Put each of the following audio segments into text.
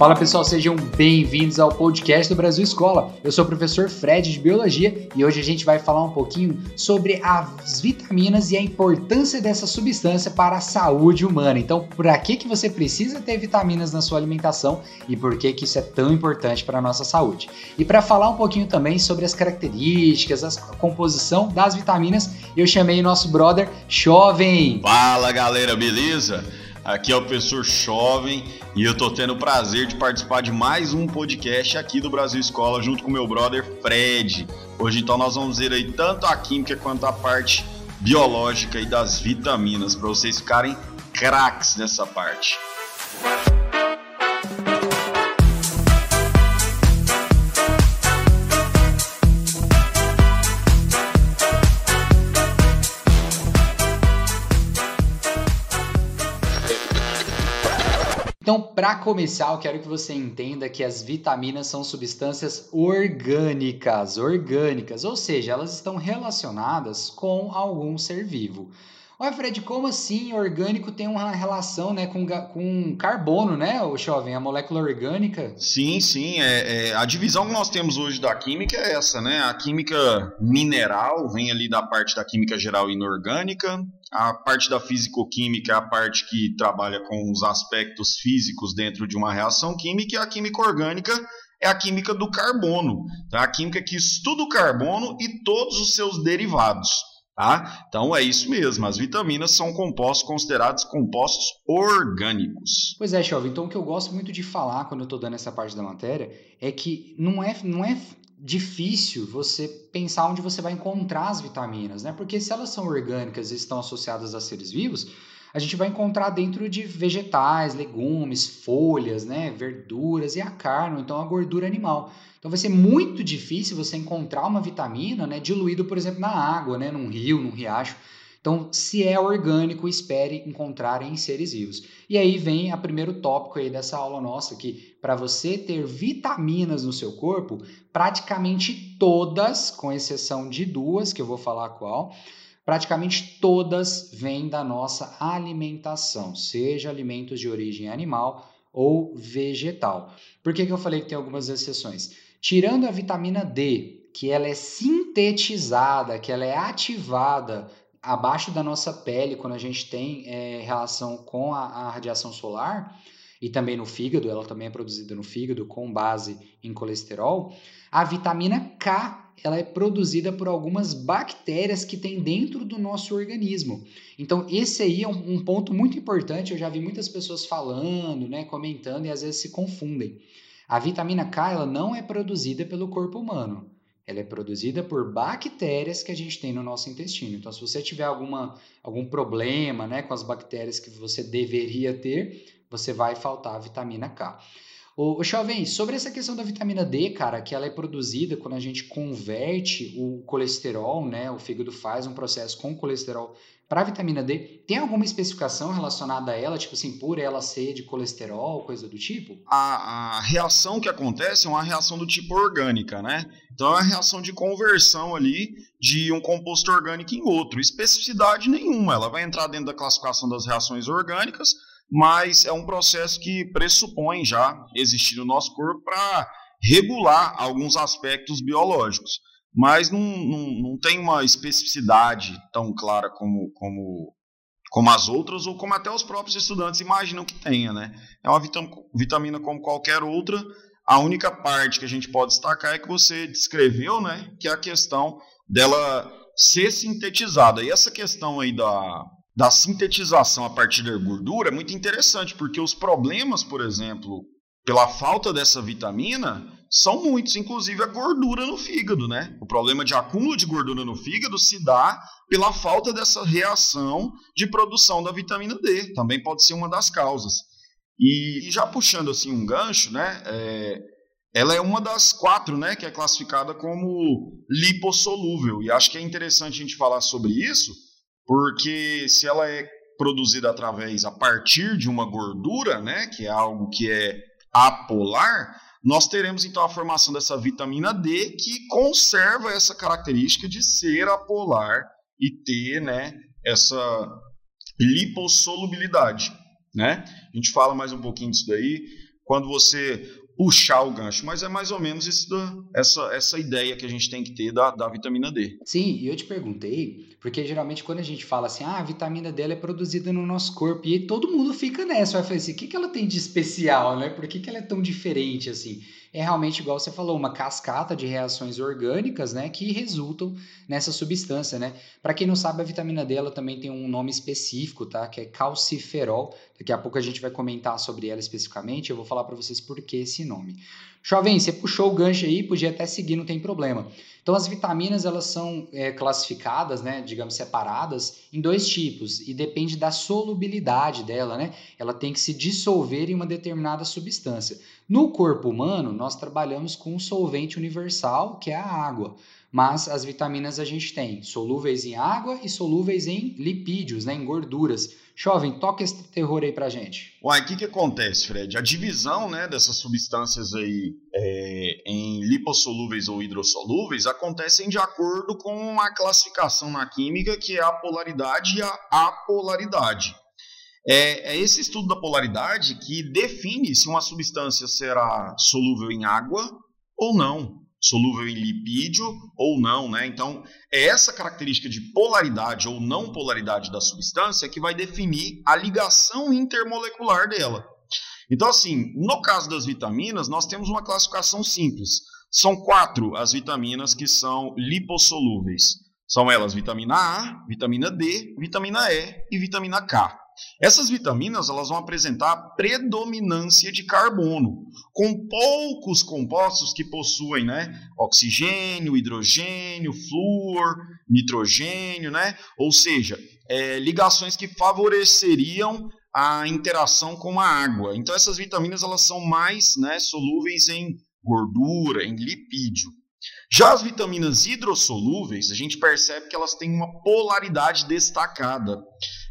Fala pessoal, sejam bem-vindos ao podcast do Brasil Escola. Eu sou o professor Fred de Biologia e hoje a gente vai falar um pouquinho sobre as vitaminas e a importância dessa substância para a saúde humana. Então, por que, que você precisa ter vitaminas na sua alimentação e por que, que isso é tão importante para a nossa saúde. E para falar um pouquinho também sobre as características, a composição das vitaminas, eu chamei o nosso brother Jovem. Fala galera, beleza? Aqui é o professor Jovem e eu tô tendo o prazer de participar de mais um podcast aqui do Brasil Escola junto com meu brother Fred. Hoje então nós vamos ver aí tanto a química quanto a parte biológica e das vitaminas para vocês ficarem craques nessa parte. Então, para começar, eu quero que você entenda que as vitaminas são substâncias orgânicas, orgânicas, ou seja, elas estão relacionadas com algum ser vivo. Olha, Fred, como assim orgânico tem uma relação né, com, com carbono, né, o jovem, a molécula orgânica? Sim, sim. É, é, a divisão que nós temos hoje da química é essa, né? A química mineral vem ali da parte da química geral inorgânica, a parte da físico-química é a parte que trabalha com os aspectos físicos dentro de uma reação química, e a química orgânica é a química do carbono, tá? a química que estuda o carbono e todos os seus derivados. Tá? Então é isso mesmo, as vitaminas são compostos considerados compostos orgânicos. Pois é, Chovy, então o que eu gosto muito de falar quando eu estou dando essa parte da matéria é que não é, não é difícil você pensar onde você vai encontrar as vitaminas, né? Porque se elas são orgânicas e estão associadas a seres vivos, a gente vai encontrar dentro de vegetais, legumes, folhas, né, verduras e a carne, então a gordura animal. Então vai ser muito difícil você encontrar uma vitamina, né, diluído, por exemplo, na água, né, num rio, num riacho. Então, se é orgânico, espere encontrar em seres vivos. E aí vem o primeiro tópico aí dessa aula nossa, que para você ter vitaminas no seu corpo, praticamente todas, com exceção de duas, que eu vou falar qual, praticamente todas vêm da nossa alimentação, seja alimentos de origem animal ou vegetal. Por que, que eu falei que tem algumas exceções? Tirando a vitamina D, que ela é sintetizada, que ela é ativada abaixo da nossa pele quando a gente tem é, relação com a, a radiação solar, e também no fígado, ela também é produzida no fígado com base em colesterol. A vitamina K ela é produzida por algumas bactérias que tem dentro do nosso organismo. Então, esse aí é um, um, ponto muito importante. Eu já vi muitas pessoas falando, né, comentando e às vezes se confundem. A vitamina K ela não é produzida pelo corpo humano. Ela é produzida por bactérias que a gente tem no nosso intestino. Então, se você tiver alguma, algum problema né, com as bactérias que você deveria ter, você vai faltar a vitamina K. O Chovem, sobre essa questão da vitamina D, cara, que ela é produzida quando a gente converte o colesterol, né? O fígado faz um processo com colesterol para vitamina D, tem alguma especificação relacionada a ela, tipo assim, por ela ser de colesterol, coisa do tipo? A, a, reação que acontece é uma reação do tipo orgânica, né? Então é uma reação de conversão ali de um composto orgânico em outro. Especificidade nenhuma, ela vai entrar dentro da classificação das reações orgânicas, mas é um processo que pressupõe já existir no nosso corpo para regular alguns aspectos biológicos mas não, não, não tem uma especificidade tão clara como, como, como as outras, ou como até os próprios estudantes imaginam que tenha. Né? É uma vitamina como qualquer outra, a única parte que a gente pode destacar é que você descreveu, né, que é a questão dela ser sintetizada. E essa questão aí da, da sintetização a partir da gordura é muito interessante, porque os problemas, por exemplo, pela falta dessa vitamina, são muitos, inclusive a gordura no fígado, né? O problema de acúmulo de gordura no fígado se dá pela falta dessa reação de produção da vitamina D. Também pode ser uma das causas. E, e já puxando assim um gancho, né? É, ela é uma das quatro, né? Que é classificada como lipossolúvel. E acho que é interessante a gente falar sobre isso, porque se ela é produzida através, a partir de uma gordura, né? Que é algo que é apolar nós teremos então a formação dessa vitamina D que conserva essa característica de ser apolar e ter né, essa lipossolubilidade. Né? A gente fala mais um pouquinho disso daí quando você puxar o gancho, mas é mais ou menos isso da, essa, essa ideia que a gente tem que ter da, da vitamina D. Sim, e eu te perguntei, porque geralmente quando a gente fala assim, ah, a vitamina D é produzida no nosso corpo, e todo mundo fica nessa, vai falar assim, o que, que ela tem de especial, né? Por que, que ela é tão diferente assim? é realmente, igual você falou, uma cascata de reações orgânicas, né, que resultam nessa substância, né? Para quem não sabe, a vitamina D ela também tem um nome específico, tá? Que é calciferol. Daqui a pouco a gente vai comentar sobre ela especificamente. Eu vou falar para vocês por que esse nome. Jovem, você puxou o gancho aí, podia até seguir, não tem problema. Então, as vitaminas elas são é, classificadas, né, digamos, separadas em dois tipos e depende da solubilidade dela, né? Ela tem que se dissolver em uma determinada substância. No corpo humano, nós trabalhamos com um solvente universal, que é a água. Mas as vitaminas a gente tem solúveis em água e solúveis em lipídios, né, em gorduras. Jovem, toca esse terror aí pra gente. Uai, o que, que acontece, Fred? A divisão né, dessas substâncias aí é, em lipossolúveis ou hidrossolúveis acontecem de acordo com a classificação na química, que é a polaridade e a apolaridade. É, é esse estudo da polaridade que define se uma substância será solúvel em água ou não solúvel em lipídio ou não, né? Então, é essa característica de polaridade ou não polaridade da substância que vai definir a ligação intermolecular dela. Então, assim, no caso das vitaminas, nós temos uma classificação simples. São quatro as vitaminas que são lipossolúveis. São elas vitamina A, vitamina D, vitamina E e vitamina K. Essas vitaminas elas vão apresentar predominância de carbono, com poucos compostos que possuem né, oxigênio, hidrogênio, flúor, nitrogênio, né? ou seja, é, ligações que favoreceriam a interação com a água. Então essas vitaminas elas são mais né, solúveis em gordura, em lipídio. Já as vitaminas hidrossolúveis, a gente percebe que elas têm uma polaridade destacada.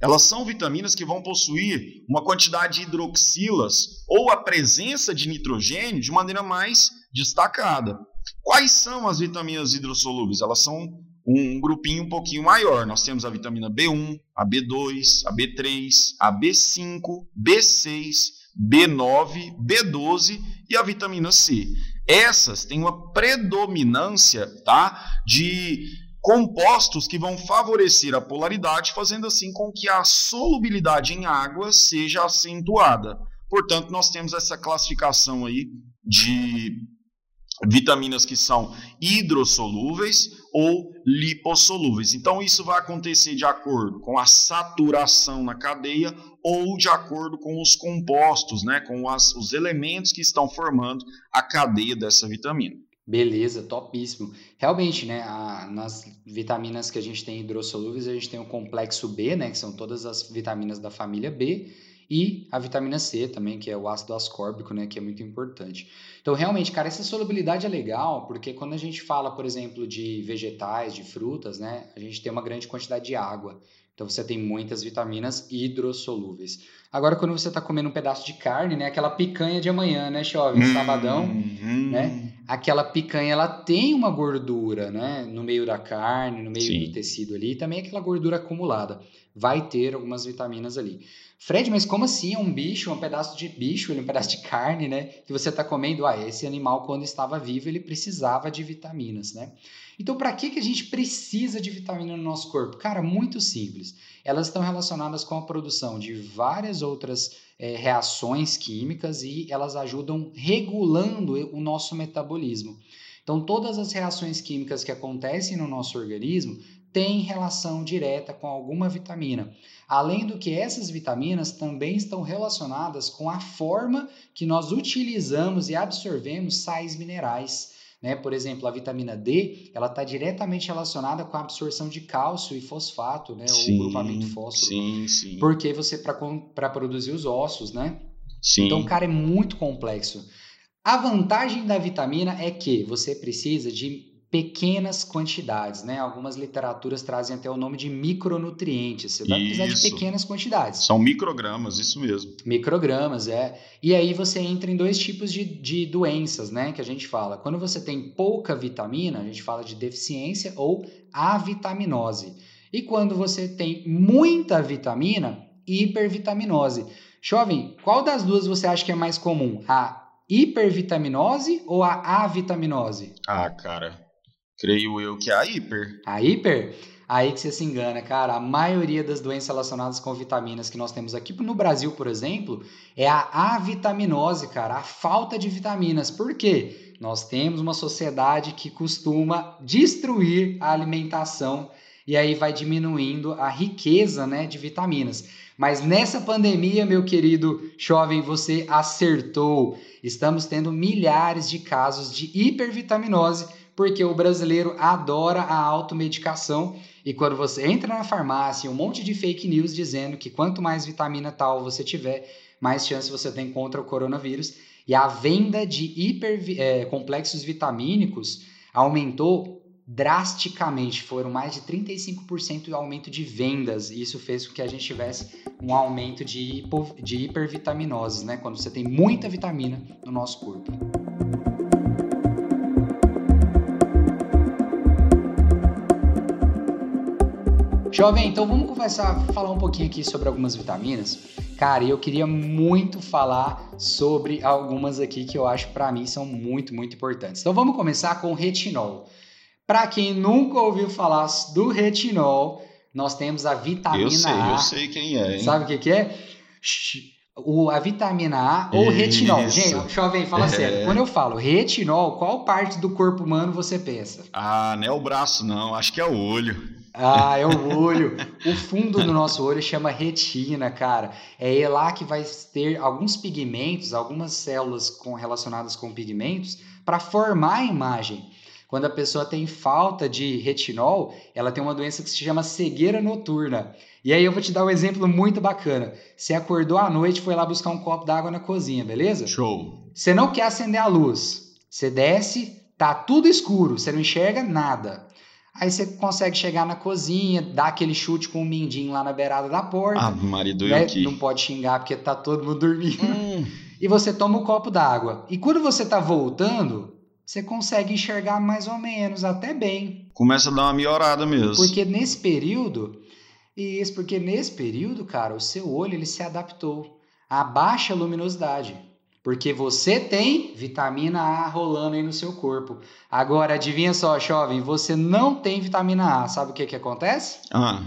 Elas são vitaminas que vão possuir uma quantidade de hidroxilas ou a presença de nitrogênio de maneira mais destacada. Quais são as vitaminas hidrossolúveis? Elas são um grupinho um pouquinho maior. Nós temos a vitamina B1, a B2, a B3, a B5, B6, B9, B12 e a vitamina C. Essas têm uma predominância tá, de compostos que vão favorecer a polaridade, fazendo assim com que a solubilidade em água seja acentuada. Portanto, nós temos essa classificação aí de vitaminas que são hidrossolúveis ou lipossolúveis. Então, isso vai acontecer de acordo com a saturação na cadeia ou de acordo com os compostos, né, com as, os elementos que estão formando a cadeia dessa vitamina. Beleza, topíssimo. Realmente, né, a, nas vitaminas que a gente tem hidrossolúveis, a gente tem o complexo B, né, que são todas as vitaminas da família B, e a vitamina C também, que é o ácido ascórbico, né, que é muito importante. Então, realmente, cara, essa solubilidade é legal, porque quando a gente fala, por exemplo, de vegetais, de frutas, né, a gente tem uma grande quantidade de água. Então, você tem muitas vitaminas hidrossolúveis. Agora, quando você está comendo um pedaço de carne, né, aquela picanha de amanhã, né, chove, hum, sabadão, hum. né, aquela picanha, ela tem uma gordura, né, no meio da carne, no meio Sim. do tecido ali, e também aquela gordura acumulada. Vai ter algumas vitaminas ali. Fred, mas como assim? É um bicho, um pedaço de bicho, um pedaço de carne, né? Que você está comendo. Ah, esse animal, quando estava vivo, ele precisava de vitaminas, né? Então, para que, que a gente precisa de vitamina no nosso corpo? Cara, muito simples. Elas estão relacionadas com a produção de várias outras é, reações químicas e elas ajudam regulando o nosso metabolismo. Então, todas as reações químicas que acontecem no nosso organismo têm relação direta com alguma vitamina. Além do que essas vitaminas também estão relacionadas com a forma que nós utilizamos e absorvemos sais minerais. Né? Por exemplo, a vitamina D, ela está diretamente relacionada com a absorção de cálcio e fosfato, né? Sim, o grupamento fósforo. Sim, sim. Porque você, para produzir os ossos, né? Sim. Então, cara, é muito complexo. A vantagem da vitamina é que você precisa de pequenas quantidades, né? Algumas literaturas trazem até o nome de micronutrientes. Você vai precisar de pequenas quantidades. São microgramas, isso mesmo. Microgramas, é. E aí você entra em dois tipos de, de doenças, né? Que a gente fala. Quando você tem pouca vitamina, a gente fala de deficiência ou avitaminose. E quando você tem muita vitamina, hipervitaminose. Jovem, qual das duas você acha que é mais comum? A hipervitaminose ou a avitaminose? Ah, cara, creio eu que é a hiper. A hiper? Aí que você se engana, cara. A maioria das doenças relacionadas com vitaminas que nós temos aqui no Brasil, por exemplo, é a avitaminose, cara, a falta de vitaminas. Por quê? Nós temos uma sociedade que costuma destruir a alimentação e aí vai diminuindo a riqueza, né, de vitaminas. Mas nessa pandemia, meu querido jovem, você acertou. Estamos tendo milhares de casos de hipervitaminose, porque o brasileiro adora a automedicação. E quando você entra na farmácia, um monte de fake news dizendo que quanto mais vitamina tal você tiver, mais chance você tem contra o coronavírus. E a venda de hiper, é, complexos vitamínicos aumentou drasticamente, foram mais de 35% de aumento de vendas, e isso fez com que a gente tivesse um aumento de, hipo, de hipervitaminoses, né? Quando você tem muita vitamina no nosso corpo. Jovem, então vamos começar a falar um pouquinho aqui sobre algumas vitaminas. Cara, eu queria muito falar sobre algumas aqui que eu acho para mim são muito, muito importantes. Então vamos começar com o retinol. Para quem nunca ouviu falar do retinol, nós temos a vitamina eu sei, A. Eu sei quem é, hein? Sabe o que, que é? O, a vitamina A ou retinol. Gente, jovem, fala é. sério. Quando eu falo retinol, qual parte do corpo humano você pensa? Ah, não é o braço, não. Acho que é o olho. Ah, é o olho. o fundo do nosso olho chama retina, cara. É lá que vai ter alguns pigmentos, algumas células com, relacionadas com pigmentos para formar a imagem. Quando a pessoa tem falta de retinol, ela tem uma doença que se chama cegueira noturna. E aí eu vou te dar um exemplo muito bacana. Você acordou à noite, foi lá buscar um copo d'água na cozinha, beleza? Show. Você não quer acender a luz. Você desce, tá tudo escuro, você não enxerga nada. Aí você consegue chegar na cozinha, dar aquele chute com o mindinho lá na beirada da porta. Ah, marido né? aqui. Não pode xingar porque tá todo mundo dormindo. Hum. E você toma um copo d'água. E quando você tá voltando, você consegue enxergar mais ou menos, até bem. Começa a dar uma melhorada mesmo. Porque nesse período, isso, porque nesse período, cara, o seu olho ele se adaptou à baixa luminosidade. Porque você tem vitamina A rolando aí no seu corpo. Agora, adivinha só, jovem, você não tem vitamina A. Sabe o que, que acontece? Ah.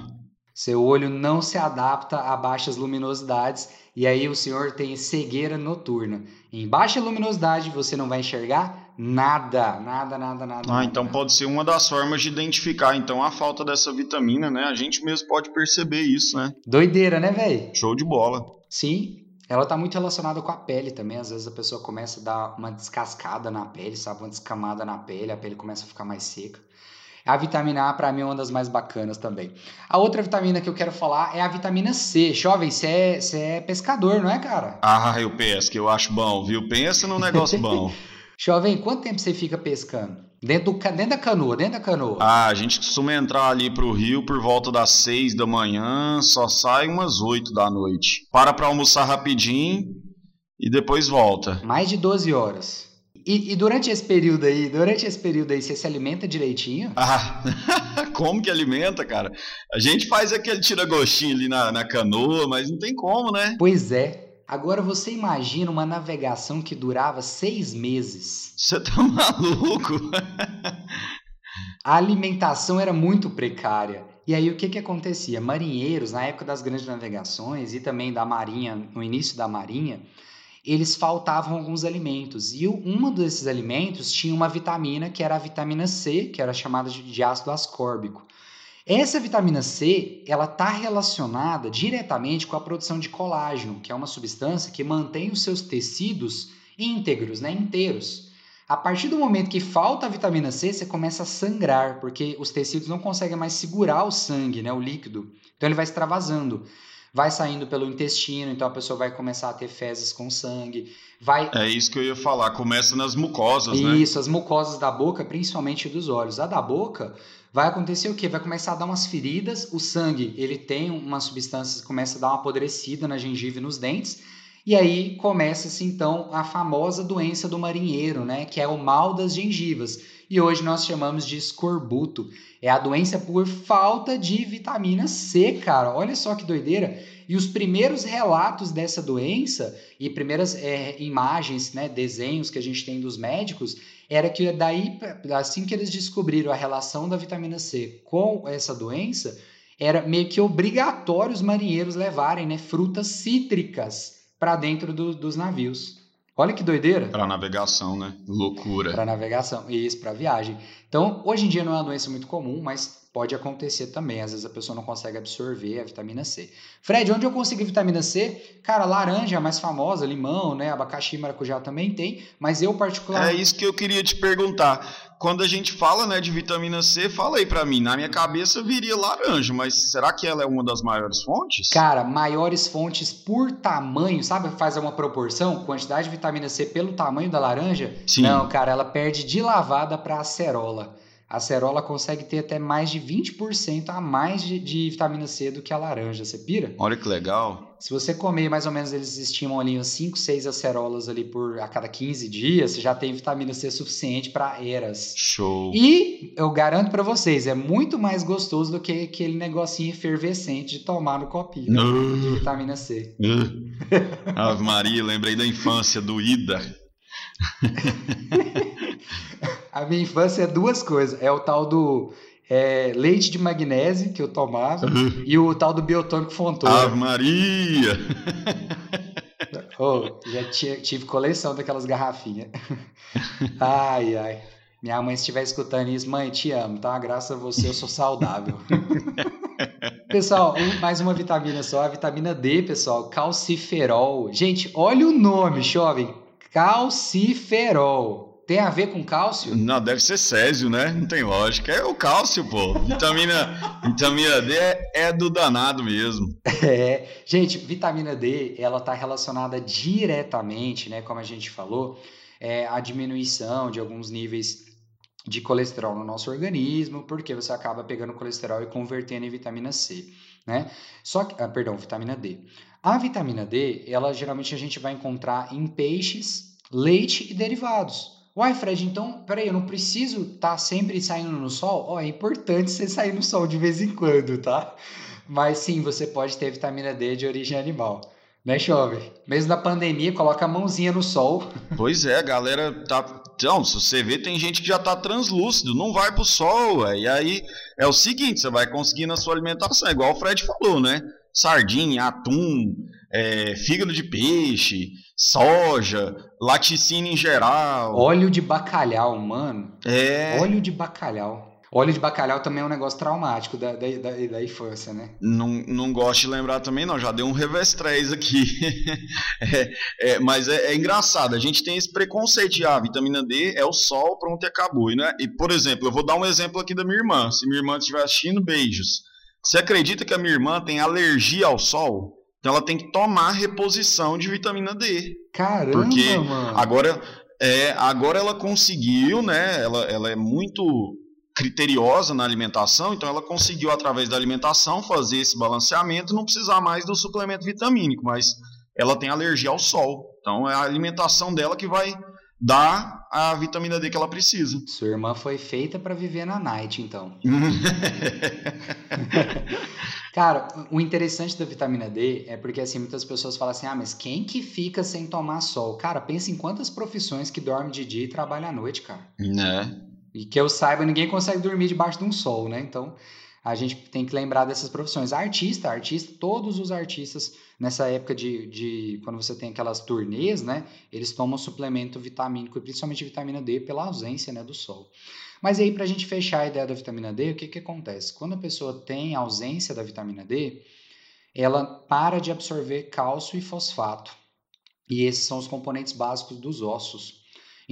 Seu olho não se adapta a baixas luminosidades e aí o senhor tem cegueira noturna. Em baixa luminosidade você não vai enxergar Nada, nada, nada, nada. Ah, nada, então nada. pode ser uma das formas de identificar então a falta dessa vitamina, né? A gente mesmo pode perceber isso, né? Doideira, né, velho? Show de bola. Sim. Ela tá muito relacionada com a pele também. Às vezes a pessoa começa a dar uma descascada na pele, sabe? Uma descamada na pele, a pele começa a ficar mais seca. A vitamina A, para mim, é uma das mais bacanas também. A outra vitamina que eu quero falar é a vitamina C. Jovem, você é, é pescador, não é, cara? Ah, eu pesco, eu acho bom, viu? Pensa num negócio bom. Jovem, quanto tempo você fica pescando? Dentro, do, dentro da canoa, dentro da canoa. Ah, a gente costuma entrar ali pro rio por volta das seis da manhã, só sai umas oito da noite. Para pra almoçar rapidinho e depois volta. Mais de 12 horas. E, e, durante esse período aí, durante esse período aí, você se alimenta direitinho? Ah, como que alimenta, cara? A gente faz aquele tira-gostinho ali na, na canoa, mas não tem como, né? Pois é. Agora você imagina uma navegação que durava seis meses. Você tá maluco? A alimentação era muito precária. E aí o que, que acontecia? Marinheiros, na época das grandes navegações e também da marinha, no início da marinha, eles faltavam alguns alimentos. E um desses alimentos tinha uma vitamina que era a vitamina C, que era chamada de ácido ascórbico. Essa vitamina C, ela está relacionada diretamente com a produção de colágeno, que é uma substância que mantém os seus tecidos íntegros, né, inteiros. A partir do momento que falta a vitamina C, você começa a sangrar, porque os tecidos não conseguem mais segurar o sangue, né, o líquido. Então ele vai extravasando. Vai saindo pelo intestino, então a pessoa vai começar a ter fezes com sangue. Vai... É isso que eu ia falar, começa nas mucosas, isso, né? Isso, as mucosas da boca, principalmente dos olhos. A da boca, vai acontecer o quê? Vai começar a dar umas feridas, o sangue, ele tem uma substância que começa a dar uma apodrecida na gengiva e nos dentes, e aí começa-se então a famosa doença do marinheiro, né, que é o mal das gengivas. E hoje nós chamamos de escorbuto. É a doença por falta de vitamina C, cara. Olha só que doideira. E os primeiros relatos dessa doença e primeiras é, imagens, né, desenhos que a gente tem dos médicos, era que daí, assim que eles descobriram a relação da vitamina C com essa doença, era meio que obrigatório os marinheiros levarem né, frutas cítricas para dentro do, dos navios. Olha que doideira. Para navegação, né? Loucura. Para navegação, isso, para viagem. Então, hoje em dia não é uma doença muito comum, mas pode acontecer também. Às vezes a pessoa não consegue absorver a vitamina C. Fred, onde eu consigo vitamina C? Cara, laranja é a mais famosa, limão, né? Abacaxi e maracujá também tem, mas eu particularmente. É isso que eu queria te perguntar. Quando a gente fala né, de vitamina C, fala aí para mim. Na minha cabeça viria laranja, mas será que ela é uma das maiores fontes? Cara, maiores fontes por tamanho, sabe? Faz uma proporção, quantidade de vitamina C pelo tamanho da laranja? Sim. Não, cara, ela perde de lavada para acerola a cerola consegue ter até mais de 20% a mais de, de, vitamina C do que a laranja. Você pira? Olha que legal. Se você comer, mais ou menos, eles estimam ali uns 5, 6 acerolas ali por a cada 15 dias, você já tem vitamina C suficiente para eras. Show. E eu garanto para vocês, é muito mais gostoso do que aquele negocinho efervescente de tomar no copinho uh. de vitamina C. Uh. Ave Maria, lembrei da infância do Ida. A minha infância é duas coisas. É o tal do é, leite de magnésio que eu tomava uhum. e o tal do biotônico Fontoura. Ave Maria! Oh, já tive coleção daquelas garrafinhas. Ai, ai. Minha mãe, se estiver escutando isso, mãe, te amo, tá? Graças a você eu sou saudável. pessoal, mais uma vitamina só, a vitamina D, pessoal, calciferol. Gente, olha o nome, jovem. Calciferol. Tem a ver com cálcio? Não, deve ser césio, né? Não tem lógica. É o cálcio, pô. Vitamina, vitamina D é, é, do danado mesmo. É. Gente, vitamina D, ela está relacionada diretamente, né? Como a gente falou, é, a diminuição de alguns níveis de colesterol no nosso organismo, porque você acaba pegando colesterol e convertendo em vitamina C, né? Só que, ah, perdão, vitamina D. A vitamina D, ela geralmente a gente vai encontrar em peixes, leite e derivados. Uai, Fred, então, peraí, eu não preciso estar tá sempre saindo no sol? Ó, oh, é importante você sair no sol de vez em quando, tá? Mas sim, você pode ter vitamina D de origem animal. Né, Chove? Mesmo na pandemia, coloca a mãozinha no sol. Pois é, galera tá. Então, se você vê, tem gente que já tá translúcido, não vai pro sol, ué. e aí é o seguinte: você vai conseguir na sua alimentação, é igual o Fred falou, né? Sardinha, atum, é, fígado de peixe, soja, laticínio em geral. Óleo de bacalhau, mano. É. Óleo de bacalhau. Óleo de bacalhau também é um negócio traumático da, da, da, da infância, né? Não, não gosto de lembrar também, não. Já deu um revestrez aqui. é, é, mas é, é, engraçado. A gente tem esse preconceito de ah, vitamina D é o sol, pronto e acabou. E, né? e, por exemplo, eu vou dar um exemplo aqui da minha irmã. Se minha irmã estiver assistindo, beijos. Você acredita que a minha irmã tem alergia ao sol? Então ela tem que tomar reposição de vitamina D. Caramba, porque mano. agora é, agora ela conseguiu, né? Ela, ela é muito criteriosa na alimentação, então ela conseguiu através da alimentação fazer esse balanceamento, não precisar mais do suplemento vitamínico, mas ela tem alergia ao sol. Então é a alimentação dela que vai dar a vitamina D que ela precisa. Sua irmã foi feita para viver na night, então. Cara, o interessante da vitamina D é porque assim muitas pessoas falam assim: "Ah, mas quem que fica sem tomar sol?". Cara, pensa em quantas profissões que dorme de dia e trabalha à noite, cara. Né? E que eu saiba, ninguém consegue dormir debaixo de um sol, né? Então, a gente tem que lembrar dessas profissões. Artista, artista, todos os artistas nessa época de, de quando você tem aquelas turnês, né? Eles tomam suplemento vitamínico, principalmente vitamina D, pela ausência, né, do sol. Mas aí, para a gente fechar a ideia da vitamina D, o que, que acontece? Quando a pessoa tem ausência da vitamina D, ela para de absorver cálcio e fosfato. E esses são os componentes básicos dos ossos.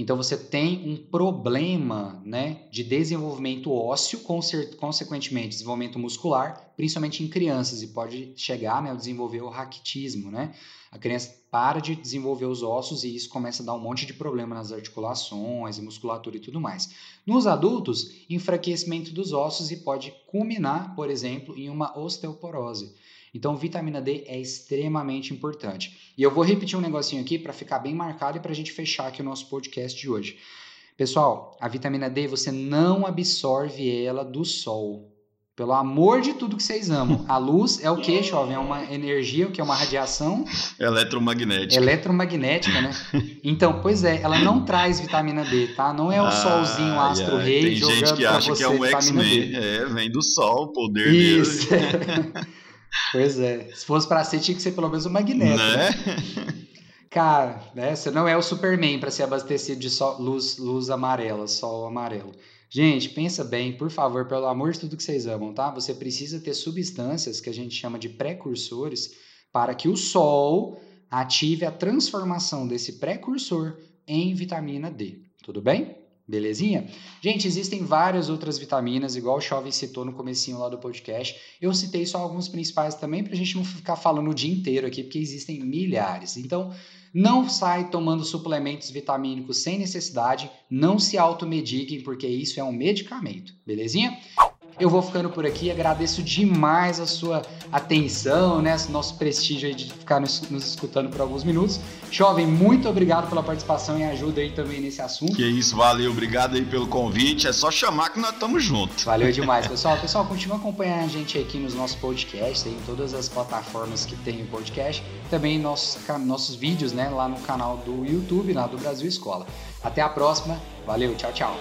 Então você tem um problema né, de desenvolvimento ósseo, consequentemente desenvolvimento muscular, principalmente em crianças, e pode chegar né, a desenvolver o raquitismo. Né? A criança para de desenvolver os ossos e isso começa a dar um monte de problema nas articulações musculatura e tudo mais. Nos adultos, enfraquecimento dos ossos e pode culminar, por exemplo, em uma osteoporose. Então, vitamina D é extremamente importante. E eu vou repetir um negocinho aqui para ficar bem marcado e para a gente fechar aqui o nosso podcast de hoje. Pessoal, a vitamina D você não absorve ela do sol. Pelo amor de tudo que vocês amam. A luz é o que, jovem? É uma energia, o que é uma radiação eletromagnética. Eletromagnética, né? Então, pois é, ela não traz vitamina D, tá? Não é o ah, solzinho astro yeah. rei Tem jogando gente que acha que é um X-Men. É, vem do sol, o poder Isso. dele. pois é. Se fosse para ser, tinha que ser pelo menos o magneto. Né? né? Cara, né? Você não é o Superman para ser abastecido de sol, luz, luz amarela, sol amarelo. Gente, pensa bem, por favor, pelo amor de tudo que vocês amam, tá? Você precisa ter substâncias que a gente chama de precursores para que o sol ative a transformação desse precursor em vitamina D. Tudo bem? Belezinha? Gente, existem várias outras vitaminas, igual o Chove citou no comecinho lá do podcast. Eu citei só alguns principais também, para a gente não ficar falando o dia inteiro aqui, porque existem milhares. Então, não sai tomando suplementos vitamínicos sem necessidade, não se automediguem, porque isso é um medicamento, belezinha? Eu vou ficando por aqui, agradeço demais a sua atenção, né? Nosso prestígio aí de ficar nos, nos, escutando por alguns minutos. Jovem, muito obrigado pela participação e ajuda aí também nesse assunto. Que isso, valeu, obrigado aí pelo convite. É só chamar que nós estamos juntos. Valeu demais, pessoal. Pessoal, continua acompanhando a gente aqui nos nossos podcasts, em todas as plataformas que tem o podcast, também nossos, nossos vídeos, né, lá no canal do YouTube, lá do Brasil Escola. Até a próxima, valeu, tchau, tchau.